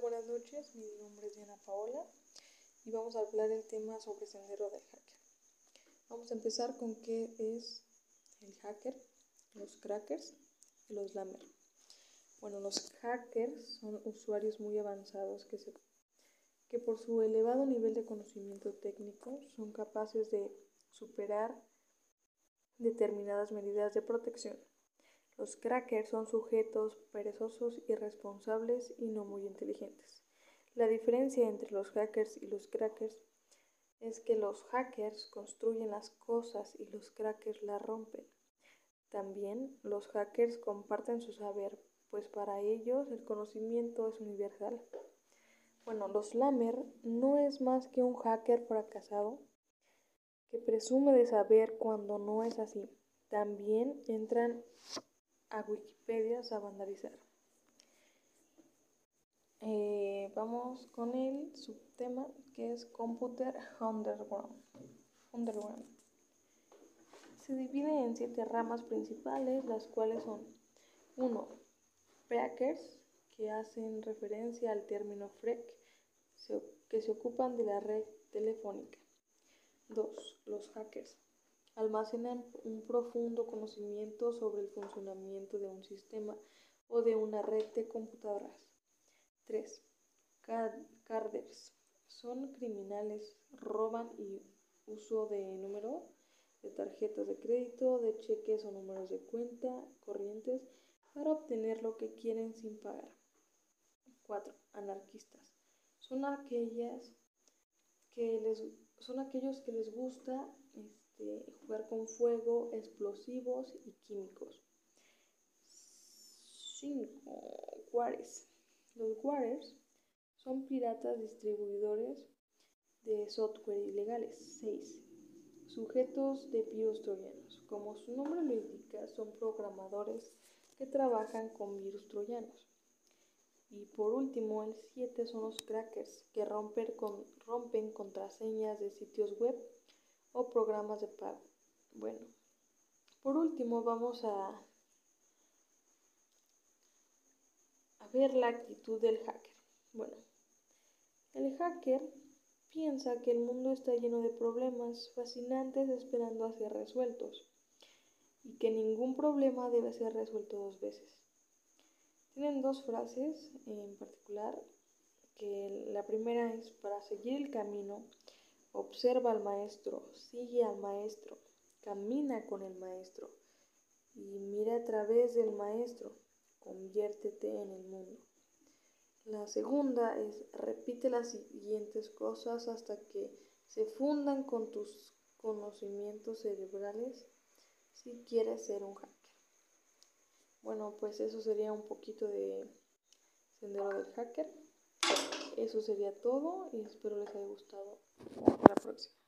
Buenas noches. Mi nombre es Diana Paola y vamos a hablar el tema sobre sendero del hacker. Vamos a empezar con qué es el hacker, los crackers y los lammers. Bueno, los hackers son usuarios muy avanzados que, se, que por su elevado nivel de conocimiento técnico son capaces de superar determinadas medidas de protección los crackers son sujetos perezosos, irresponsables y no muy inteligentes. La diferencia entre los hackers y los crackers es que los hackers construyen las cosas y los crackers las rompen. También los hackers comparten su saber, pues para ellos el conocimiento es universal. Bueno, los Lamer no es más que un hacker fracasado que presume de saber cuando no es así. También entran a Wikipedia a vandalizar. Eh, vamos con el subtema que es Computer Underground. Underground. Se divide en siete ramas principales, las cuales son 1. Crackers, que hacen referencia al término FREC, que se ocupan de la red telefónica. 2. Los hackers, almacenan un profundo conocimiento sobre el funcionamiento de un sistema o de una red de computadoras. 3. Carders. Son criminales, roban y uso de número de tarjetas de crédito, de cheques o números de cuenta corrientes para obtener lo que quieren sin pagar. 4. Anarquistas. Son aquellas que les son aquellos que les gusta este, jugar con fuego, explosivos y químicos. 5. Juárez. Los Juárez son piratas distribuidores de software ilegales. 6. Sujetos de virus troyanos. Como su nombre lo indica, son programadores que trabajan con virus troyanos. Y por último, el 7 son los crackers, que rompen, con, rompen contraseñas de sitios web o programas de pago. Bueno, por último vamos a, a ver la actitud del hacker. Bueno, el hacker piensa que el mundo está lleno de problemas fascinantes esperando a ser resueltos y que ningún problema debe ser resuelto dos veces. Tienen dos frases en particular, que la primera es para seguir el camino Observa al maestro, sigue al maestro, camina con el maestro y mira a través del maestro, conviértete en el mundo. La segunda es repite las siguientes cosas hasta que se fundan con tus conocimientos cerebrales si quieres ser un hacker. Bueno, pues eso sería un poquito de sendero del hacker. Eso sería todo y espero les haya gustado. Hasta la próxima.